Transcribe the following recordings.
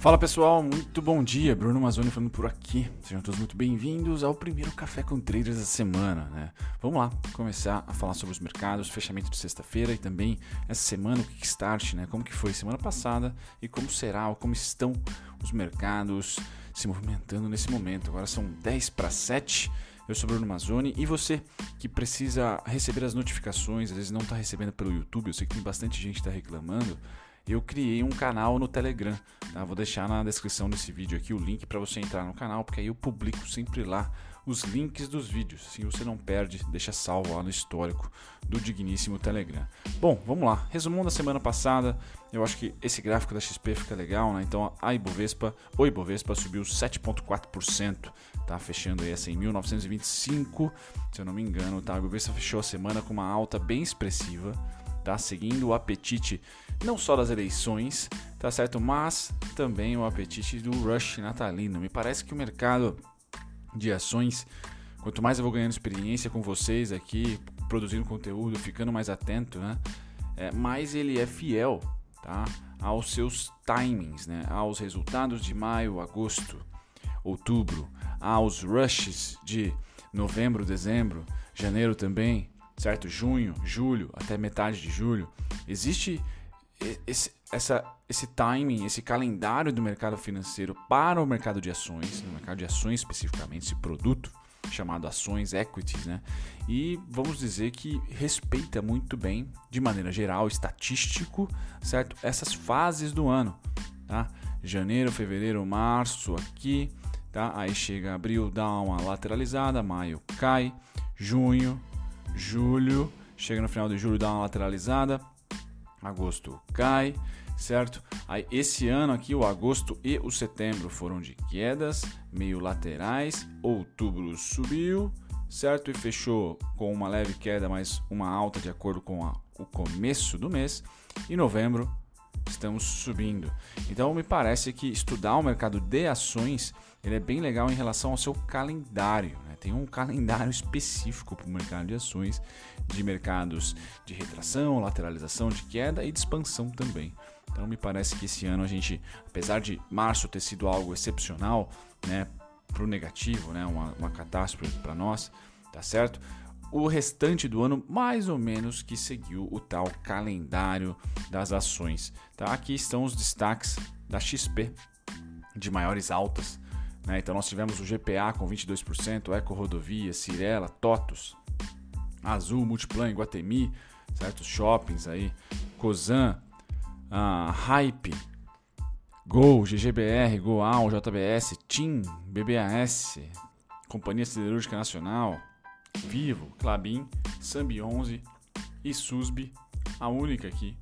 Fala pessoal, muito bom dia. Bruno Mazzoni falando por aqui. Sejam todos muito bem-vindos ao primeiro Café com Traders da semana. Né? Vamos lá começar a falar sobre os mercados, fechamento de sexta-feira e também essa semana, o kickstart, né? como que foi semana passada e como será, ou como estão os mercados se movimentando nesse momento. Agora são 10 para 7. Eu sou Bruno Mazzoni e você que precisa receber as notificações, às vezes não está recebendo pelo YouTube, eu sei que tem bastante gente que está reclamando eu criei um canal no Telegram. Tá? Vou deixar na descrição desse vídeo aqui o link para você entrar no canal, porque aí eu publico sempre lá os links dos vídeos. Assim você não perde, deixa salvo lá no histórico do digníssimo Telegram. Bom, vamos lá. Resumão da semana passada. Eu acho que esse gráfico da XP fica legal, né? Então a Ibovespa, o Ibovespa subiu 7.4%, tá fechando aí essa em 1925, se eu não me engano, tá? A Ibovespa fechou a semana com uma alta bem expressiva tá? Seguindo o apetite não só das eleições, tá certo? Mas também o apetite do rush natalino. Me parece que o mercado de ações, quanto mais eu vou ganhando experiência com vocês aqui, produzindo conteúdo, ficando mais atento, né? É, mais ele é fiel, tá? Aos seus timings, né? Aos resultados de maio, agosto, outubro, aos rushes de novembro, dezembro, janeiro também, certo? Junho, julho, até metade de julho. Existe esse, essa, esse timing, esse calendário do mercado financeiro para o mercado de ações, no mercado de ações especificamente, esse produto chamado ações, equities, né? E vamos dizer que respeita muito bem, de maneira geral, estatístico, certo? Essas fases do ano, tá? Janeiro, fevereiro, março aqui, tá? Aí chega abril, dá uma lateralizada, maio cai, junho, julho, chega no final de julho, dá uma lateralizada, agosto cai, certo? Aí esse ano aqui, o agosto e o setembro foram de quedas, meio laterais, outubro subiu, certo? E fechou com uma leve queda, mas uma alta de acordo com a, o começo do mês, e novembro estamos subindo. Então me parece que estudar o mercado de ações ele é bem legal em relação ao seu calendário. Né? Tem um calendário específico para o mercado de ações, de mercados de retração, lateralização, de queda e de expansão também. Então me parece que esse ano a gente, apesar de março ter sido algo excepcional, né, para o negativo, né, uma, uma catástrofe para nós, tá certo? O restante do ano mais ou menos que seguiu o tal calendário das ações. Tá? Aqui estão os destaques da XP de maiores altas. Né? Então nós tivemos o GPA com 22%, Eco Rodovia, Cirela, Totos, Azul, Multiplan, Guatemi, certos shoppings aí, Cosan, uh, Hype, Gol, GGBR, Goal, JBS, TIM, BBAS, Companhia Siderúrgica Nacional, Vivo, Clabin, Sambi 11 e Susbi, a única aqui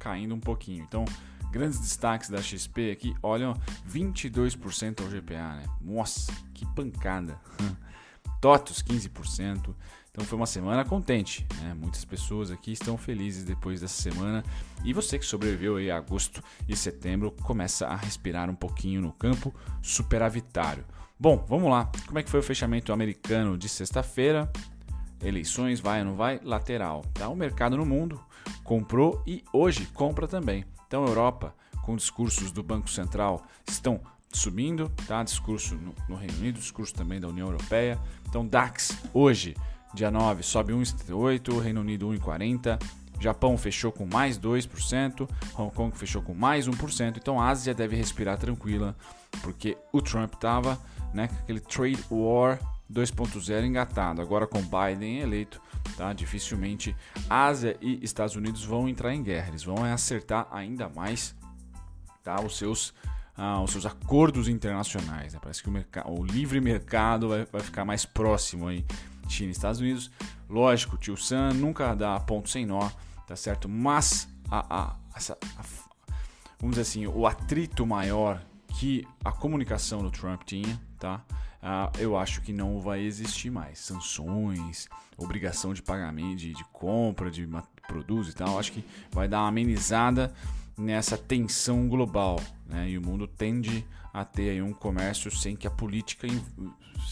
caindo um pouquinho. Então, grandes destaques da XP aqui, olham 22% ao GPA, né? Nossa, que pancada. TOTUS 15%. Então foi uma semana contente, né? Muitas pessoas aqui estão felizes depois dessa semana. E você que sobreviveu aí a agosto e setembro começa a respirar um pouquinho no campo superavitário. Bom, vamos lá. Como é que foi o fechamento americano de sexta-feira? Eleições, vai ou não vai? Lateral. Tá? O mercado no mundo comprou e hoje compra também. Então, Europa, com discursos do Banco Central, estão subindo, tá? Discurso no, no Reino Unido, discurso também da União Europeia. Então, DAX hoje, dia 9, sobe 1,78, Reino Unido 1,40. Japão fechou com mais 2%, Hong Kong fechou com mais 1%, então a Ásia deve respirar tranquila, porque o Trump estava né, aquele trade war 2.0 engatado. Agora com Biden eleito, tá? Dificilmente Ásia e Estados Unidos vão entrar em guerra. Eles vão acertar ainda mais, tá? Os seus ah, os seus acordos internacionais. Né? Parece que o, o livre mercado vai, vai, ficar mais próximo aí. China e Estados Unidos. Lógico, tio Sam nunca dá ponto sem nó, tá certo? Mas a, a, essa, a, vamos dizer assim, o atrito maior que a comunicação do Trump tinha, tá? Ah, eu acho que não vai existir mais. Sanções, obrigação de pagamento, de, de compra de produtos e tal. Acho que vai dar uma amenizada nessa tensão global. Né? E o mundo tende a ter aí um comércio sem que a política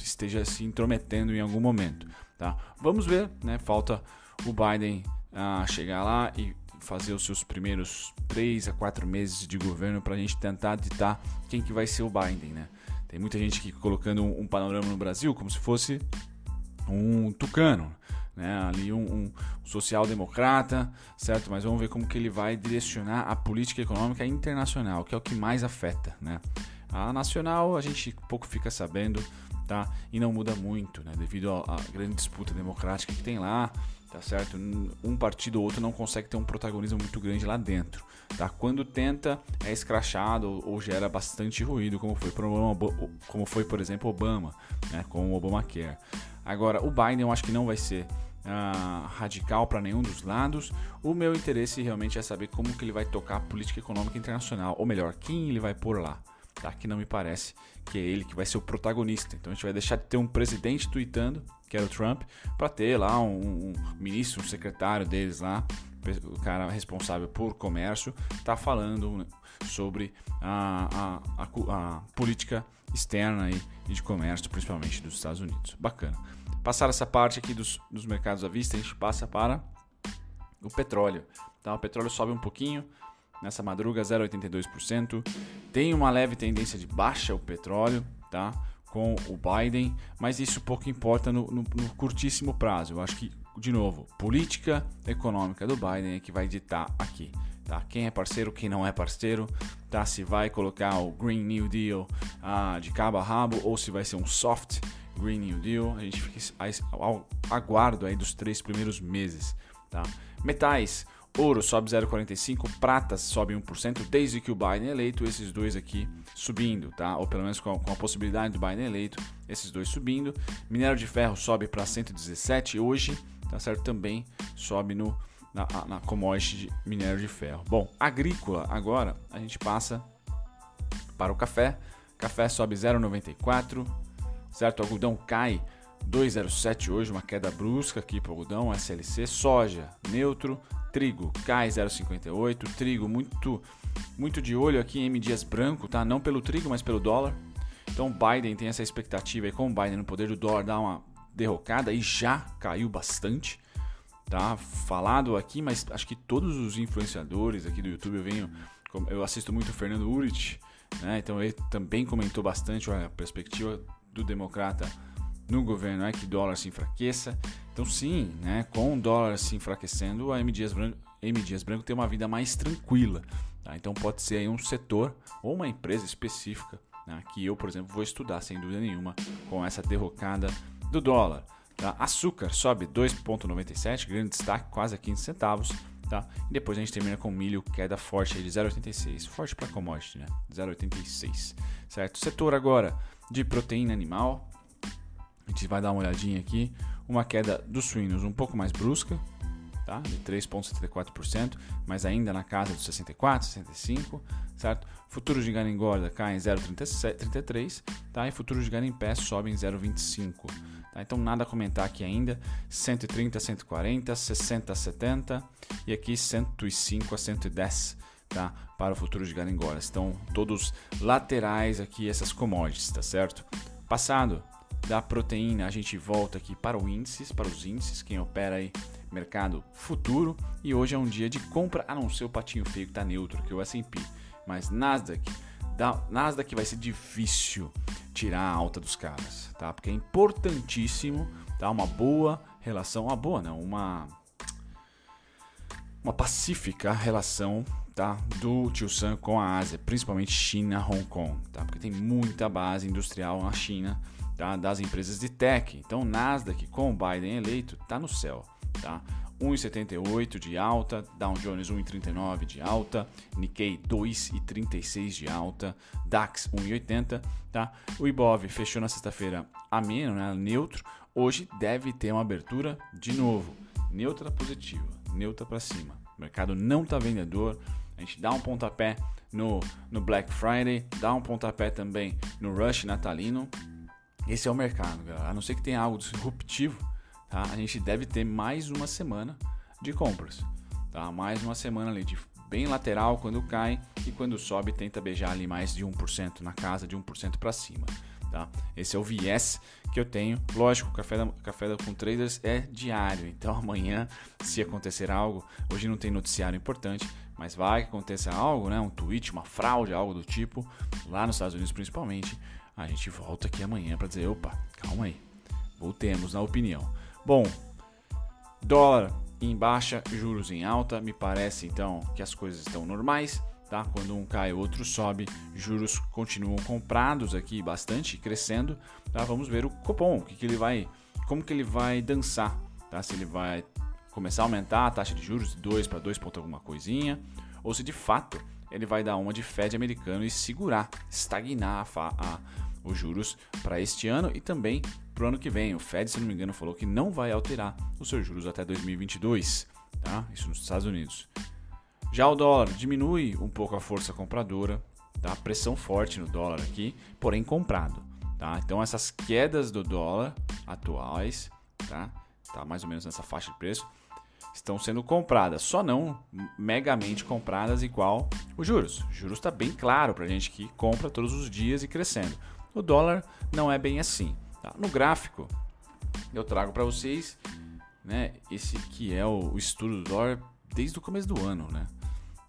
esteja se intrometendo em algum momento. Tá? Vamos ver, né? falta o Biden ah, chegar lá e fazer os seus primeiros 3 a 4 meses de governo para a gente tentar ditar quem que vai ser o Biden, né? Tem muita gente aqui colocando um, panorama no Brasil como se fosse um tucano, né? Ali um, um social-democrata, certo? Mas vamos ver como que ele vai direcionar a política econômica internacional, que é o que mais afeta, né? A nacional a gente pouco fica sabendo, tá? E não muda muito, né? Devido à grande disputa democrática que tem lá, tá certo? Um partido ou outro não consegue ter um protagonismo muito grande lá dentro, tá? Quando tenta é escrachado ou, gera bastante ruído, como foi, como foi por exemplo Obama, né? Com o Obamacare. Agora o Biden eu acho que não vai ser uh, radical para nenhum dos lados. O meu interesse realmente é saber como que ele vai tocar a política econômica internacional, ou melhor, quem ele vai pôr lá tá? que não me parece que é ele que vai ser o protagonista. Então a gente vai deixar de ter um presidente tweetando, que era o Trump, para ter lá um, um, ministro, um secretário deles lá, o cara responsável por comércio, tá falando sobre a, a, a, a política externa e de comércio, principalmente dos Estados Unidos. Bacana. Passar essa parte aqui dos, dos mercados à vista, a gente passa para o petróleo. Tá? O petróleo sobe um pouquinho, nessa madruga 0,82%. Tem uma leve tendência de baixa o petróleo, tá? Com o Biden, mas isso pouco importa no, no, no curtíssimo prazo. Eu acho que, de novo, política econômica do Biden é que vai ditar aqui. Tá? Quem é parceiro, quem não é parceiro, tá? Se vai colocar o Green New Deal ah, de cabo a rabo ou se vai ser um soft Green New Deal, a gente fica ao aguardo aí dos três primeiros meses, tá? Metais, Ouro sobe 0,45, prata sobe 1%, desde que o Biden eleito, esses dois aqui subindo, tá? Ou pelo menos com a, com a possibilidade do Biden eleito, esses dois subindo. Minério de ferro sobe para 117 hoje, tá certo? Também sobe no, na, na commodity de minério de ferro. Bom, agrícola agora a gente passa para o café. Café sobe 0,94, certo? O algodão cai 2,07 hoje, uma queda brusca aqui para o algodão, SLC. Soja neutro, Trigo cai 0,58. Trigo muito muito de olho aqui em M dias branco, tá? Não pelo trigo, mas pelo dólar. Então Biden tem essa expectativa aí com o Biden no poder do dólar dar uma derrocada e já caiu bastante. Tá falado aqui, mas acho que todos os influenciadores aqui do YouTube eu venho eu assisto muito o Fernando Urich, né? Então ele também comentou bastante a perspectiva do democrata no governo é que o dólar se enfraqueça. Então, sim, né, com o dólar se enfraquecendo, a M. Dias Branco, M. Dias Branco tem uma vida mais tranquila. Tá? Então, pode ser aí um setor ou uma empresa específica né, que eu, por exemplo, vou estudar sem dúvida nenhuma com essa derrocada do dólar. Tá? Açúcar sobe 2,97, grande destaque, quase a 15 centavos. Tá? E depois a gente termina com milho, queda forte de 0,86. Forte para commodity, né? 0,86. Certo? Setor agora de proteína animal, a gente vai dar uma olhadinha aqui. Uma queda dos suínos um pouco mais brusca, tá? de 3,74%, mas ainda na casa dos 64, 65, certo? Futuros de gado engorda caem em 0,33, tá? E futuros de gado em pé sobem em 0,25. Tá? Então nada a comentar aqui ainda. 130 a 140, 60 a 70 e aqui 105 a 110, tá? Para o futuro de gado engorda. Estão todos laterais aqui essas commodities, tá certo? Passado da proteína, a gente volta aqui para o índices, para os índices, quem opera aí mercado futuro. E hoje é um dia de compra, a não ser o patinho feio que está neutro, que é o S&P. Mas Nasdaq, da, Nasdaq vai ser difícil tirar a alta dos caras, tá? Porque é importantíssimo, tá? Uma boa relação, uma boa não, uma uma pacífica relação tá, do Tio Sam com a Ásia, principalmente China, Hong Kong, tá? Porque tem muita base industrial na China tá? das empresas de tech. Então, Nasdaq com o Biden eleito está no céu. Tá? 1,78 de alta, Dow Jones 1,39 de alta, Nikkei 2,36 de alta, DAX 1,80, tá? O Ibov fechou na sexta-feira ameno, né, neutro. Hoje deve ter uma abertura de novo, neutra positiva, neutra para cima. O mercado não está vendedor. A gente dá um pontapé no, no Black Friday, dá um pontapé também no Rush natalino esse é o mercado, galera. A não ser que tenha algo disruptivo, tá? A gente deve ter mais uma semana de compras, tá? Mais uma semana ali de bem lateral quando cai e quando sobe tenta beijar ali mais de 1% na casa de 1% para cima. Tá? Esse é o viés que eu tenho. Lógico, café, da, café da, com traders é diário, então amanhã, se acontecer algo, hoje não tem noticiário importante, mas vai que aconteça algo, né? um tweet, uma fraude, algo do tipo, lá nos Estados Unidos principalmente, a gente volta aqui amanhã para dizer: opa, calma aí, voltemos na opinião. Bom, dólar em baixa, juros em alta, me parece então que as coisas estão normais. Tá? Quando um cai, o outro sobe, juros continuam comprados aqui bastante, crescendo. Tá? Vamos ver o Copom, que, que ele vai, como que ele vai dançar, tá? Se ele vai começar a aumentar a taxa de juros de 2 para 2 ponto alguma coisinha, ou se de fato ele vai dar uma de Fed americano e segurar, estagnar a, a, os juros para este ano e também para o ano que vem. O Fed, se não me engano, falou que não vai alterar os seus juros até 2022, tá? Isso nos Estados Unidos. Já o dólar diminui um pouco a força compradora, tá? Pressão forte no dólar aqui, porém comprado, tá? Então essas quedas do dólar atuais, tá? Tá mais ou menos nessa faixa de preço, estão sendo compradas, só não megamente compradas igual os juros. Juros está bem claro para a gente que compra todos os dias e crescendo. O dólar não é bem assim. Tá? No gráfico, eu trago para vocês né, esse que é o, estudo do dólar desde o começo do ano, né?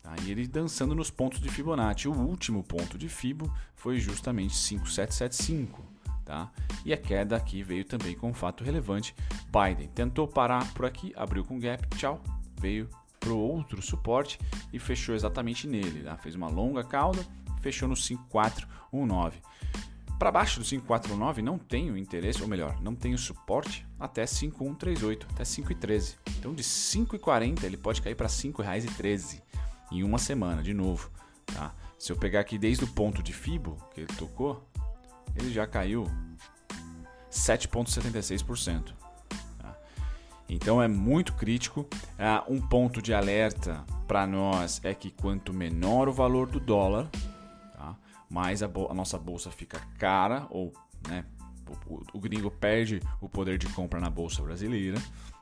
Aí ele dançando nos pontos de Fibonacci. O último ponto de Fibo foi justamente 5775. Tá? E a queda aqui veio também com um fato relevante. Biden tentou parar por aqui, abriu com gap, tchau, veio para o outro suporte e fechou exatamente nele. Tá? Fez uma longa cauda, fechou no 5419. Para baixo do 5419 não tem o interesse, ou melhor, não tem o suporte até 5138, até 5,13. Então de 5,40 ele pode cair para R$ 5,13 em uma semana, de novo. Tá? Se eu pegar aqui desde o ponto de Fibo que ele tocou, ele já caiu 7,76%. Então é muito crítico. Ah, um ponto de alerta para nós é que quanto menor o valor do dólar, tá? mais a, a, nossa bolsa fica cara, ou né, o, o, gringo perde o poder de compra na bolsa brasileira.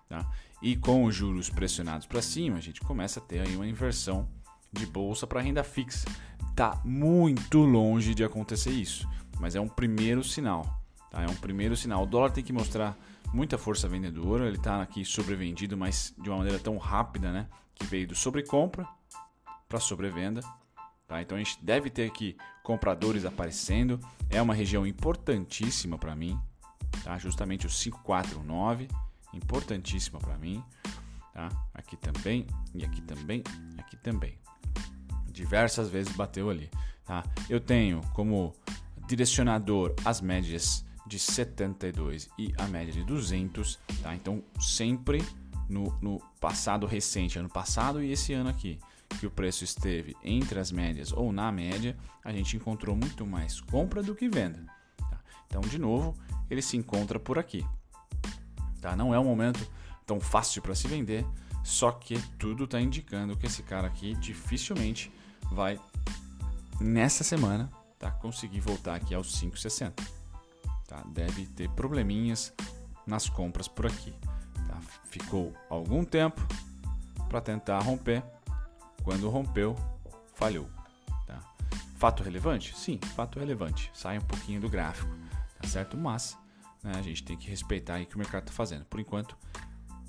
Tá? E com os juros pressionados para cima, a gente começa a ter aí uma inversão de bolsa para renda fixa. Tá muito longe de acontecer isso, mas é um primeiro sinal. Tá? É um primeiro sinal. O dólar tem que mostrar muita força vendedora, ele está aqui sobrevendido, mas de uma maneira tão rápida, né? Que veio do sobrecompra para sobrevenda. Tá? Então a gente deve ter aqui compradores aparecendo. É uma região importantíssima para mim, tá? Justamente o 549 importantíssima para mim. Tá? Aqui também, e aqui também, aqui também. Diversas vezes bateu ali. Tá? Eu tenho como direcionador as médias de 72 e a média de 200. Tá? Então, sempre no, no passado recente, ano passado e esse ano aqui, que o preço esteve entre as médias ou na média, a gente encontrou muito mais compra do que venda. Tá? Então, de novo, ele se encontra por aqui. Tá? Não é um momento tão fácil para se vender, só que tudo está indicando que esse cara aqui dificilmente vai nessa semana tá, conseguir voltar aqui aos 5,60. Tá? Deve ter probleminhas nas compras por aqui. Tá? Ficou algum tempo para tentar romper. Quando rompeu, falhou. Tá? Fato relevante? Sim, fato relevante. Sai um pouquinho do gráfico, tá certo? Mas né, a gente tem que respeitar o que o mercado está fazendo. Por enquanto,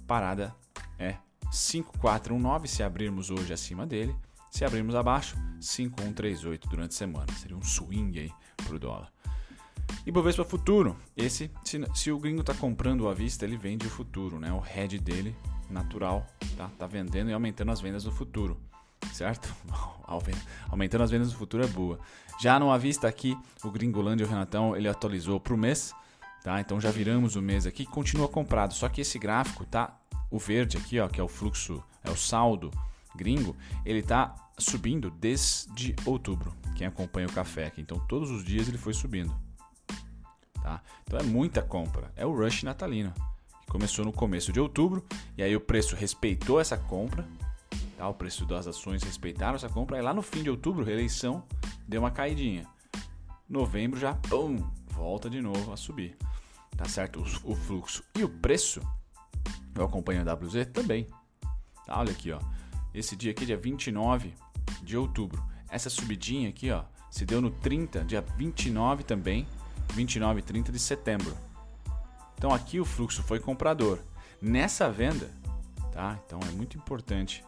parada é 5419 se abrirmos hoje acima dele. Se abrirmos abaixo, 5138 durante a semana. Seria um swing aí para o dólar. E Bovespa Futuro. Esse, se, se o gringo está comprando à vista, ele vende o futuro, né? O head dele, natural, tá? Tá vendendo e aumentando as vendas no futuro, certo? aumentando as vendas no futuro é boa. Já no à vista aqui, o Gringolândia o Renatão, ele atualizou para o mês, tá? Então já viramos o mês aqui, continua comprado. Só que esse gráfico, tá? O verde aqui, ó, que é o fluxo, é o saldo gringo, ele está subindo desde outubro. Quem acompanha o café aqui, então todos os dias ele foi subindo. Tá? Então é muita compra. É o rush natalino. Que começou no começo de outubro e aí o preço respeitou essa compra. Tá? O preço das ações respeitaram essa compra. E lá no fim de outubro, reeleição, deu uma caidinha. Novembro já, pum, volta de novo a subir. Tá certo? O, o fluxo e o preço, eu acompanho a WZ também. Tá? Olha aqui, ó. Esse dia aqui, dia 29 de outubro. Essa subidinha aqui, ó, se deu no 30, dia 29 também. 29 e 30 de setembro. Então aqui o fluxo foi comprador. Nessa venda, tá? Então é muito importante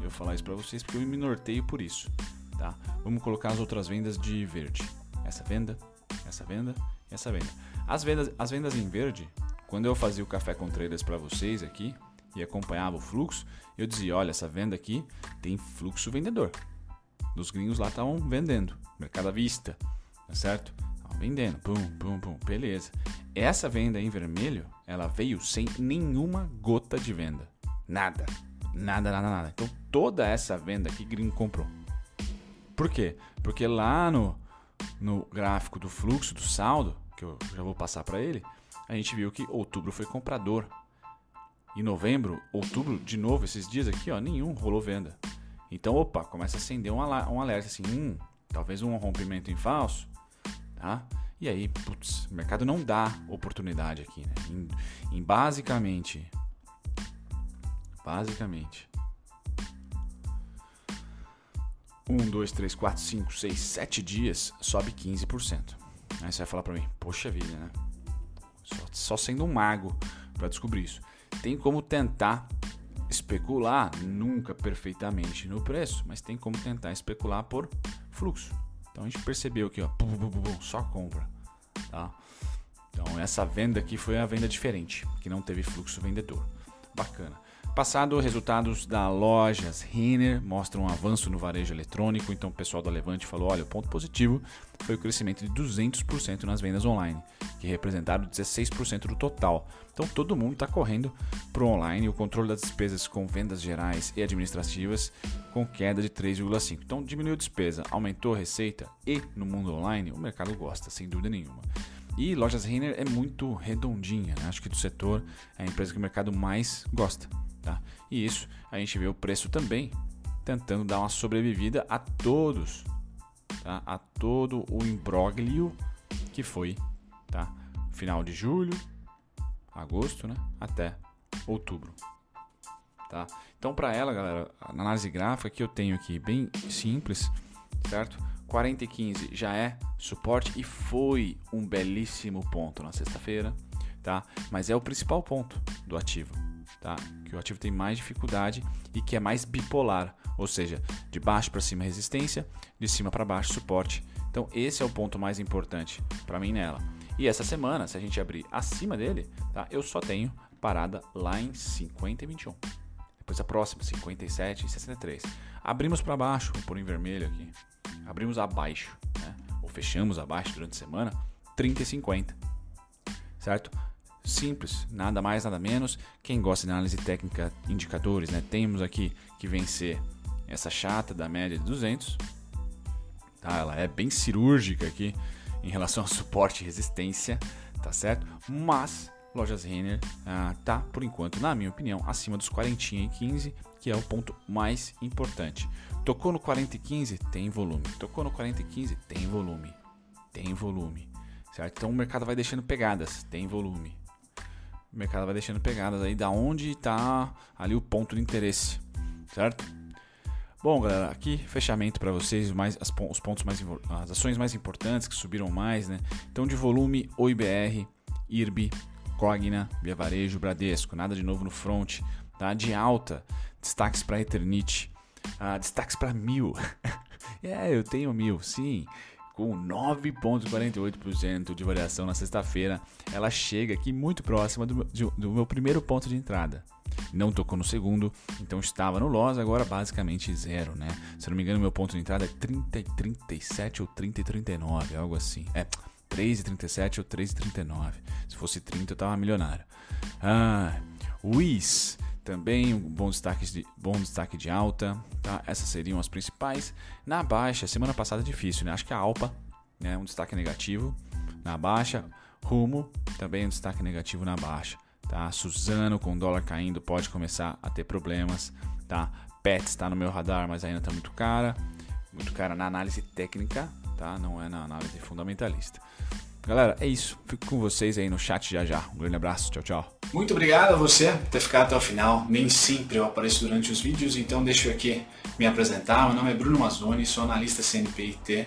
eu falar isso para vocês porque eu me norteio por isso, tá? Vamos colocar as outras vendas de verde. Essa venda, essa venda essa venda. As vendas, as vendas em verde, quando eu fazia o café com traders para vocês aqui e acompanhava o fluxo, eu dizia, olha, essa venda aqui tem fluxo vendedor. Os gringos lá estavam vendendo, mercado à vista, tá certo? Vendendo, pum, pum, pum, beleza. Essa venda em vermelho, ela veio sem nenhuma gota de venda. Nada. Nada, nada, nada. Então toda essa venda que gringo comprou. Por quê? Porque lá no, no gráfico do fluxo, do saldo, que eu já vou passar para ele, a gente viu que outubro foi comprador. Em novembro, outubro, de novo, esses dias aqui, ó, nenhum rolou venda. Então, opa, começa a acender um, um alerta assim, hum, talvez um rompimento em falso, tá? E aí, putz, o mercado não dá oportunidade aqui, né? Em, em basicamente, basicamente, 1, 2, 3, 4, 5, 6, 7 dias, sobe 15%. Aí você vai falar para mim, poxa vida, né? Só, só sendo um mago para descobrir isso. Tem como tentar especular, nunca perfeitamente no preço, mas tem como tentar especular por fluxo. Então a gente percebeu aqui, ó, só compra, tá? Então essa venda aqui foi a venda diferente, que não teve fluxo vendedor. Bacana. Passado, resultados da lojas Renner mostram um avanço no varejo eletrônico. Então, o pessoal da Levante falou: olha, o ponto positivo foi o crescimento de 200% nas vendas online, que representaram 16% do total. Então, todo mundo está correndo para o online. O controle das despesas com vendas gerais e administrativas com queda de 3,5%. Então, diminuiu a despesa, aumentou a receita e no mundo online o mercado gosta, sem dúvida nenhuma. E lojas Renner é muito redondinha, né? acho que do setor é a empresa que o mercado mais gosta. Tá? E isso a gente vê o preço também tentando dar uma sobrevivida a todos, tá? a todo o imbróglio que foi tá? final de julho, agosto, né? até outubro. Tá? Então, para ela, galera, a análise gráfica que eu tenho aqui bem simples, certo? 40 e 15 já é suporte e foi um belíssimo ponto na sexta-feira, tá? Mas é o principal ponto do ativo tá? Que o ativo tem mais dificuldade e que é mais bipolar, ou seja, de baixo para cima resistência, de cima para baixo suporte. Então esse é o ponto mais importante para mim nela. E essa semana, se a gente abrir acima dele, tá? Eu só tenho parada lá em 50 e 21. Depois a próxima, 57 e 63. Abrimos para baixo, vou pôr em vermelho aqui. Abrimos abaixo, né? Ou fechamos abaixo durante a semana, 30 e 50. Certo? Simples, nada mais, nada menos. Quem gosta de análise técnica, indicadores, né? Temos aqui que vencer essa chata da média de 200. Tá? Ela é bem cirúrgica aqui em relação a suporte e resistência, tá certo? Mas Lojas Renner ah, tá, por enquanto, na minha opinião, acima dos 40 e 15, que é o ponto mais importante. Tocou no 40 e 15, tem volume. Tocou no 40 e 15, tem volume. Tem volume. Certo? Então o mercado vai deixando pegadas, tem volume o mercado vai deixando pegadas aí da onde está ali o ponto de interesse, certo? Bom, galera, aqui fechamento para vocês, mais, as, os pontos mais as ações mais importantes que subiram mais, né? Então de volume, OIBR, IRB, Cogna, Via Varejo, Bradesco, nada de novo no front, tá? De alta, destaques para Eternit, uh, destaques para Mil. é, eu tenho Mil, sim com 9,48% de variação na sexta-feira. Ela chega aqui muito próxima do, do, meu primeiro ponto de entrada. Não tocou no segundo, então estava no loss, agora basicamente zero, né? Se não me engano, meu ponto de entrada é 30 e 37 ou 30 e 39, algo assim. É 3 e 37 ou 3 e 39. Se fosse 30, eu tava milionário. Ah, Wiz também um bom destaque de, bom destaque de alta, tá? Essas seriam as principais. Na baixa, semana passada difícil, né? Acho que a Alpa, né, um destaque negativo na baixa. Rumo, também um destaque negativo na baixa, tá? Suzano com dólar caindo pode começar a ter problemas, tá? Pets está no meu radar, mas ainda está muito cara, muito cara na análise técnica, tá? Não é na análise fundamentalista. Galera, é isso. Fico com vocês aí no chat já já. Um grande abraço. Tchau, tchau. Muito obrigado a você por ter ficado até o final. Nem sempre eu apareço durante os vídeos, então deixa eu aqui me apresentar. Meu nome é Bruno Mazzoni, sou analista CNPIT.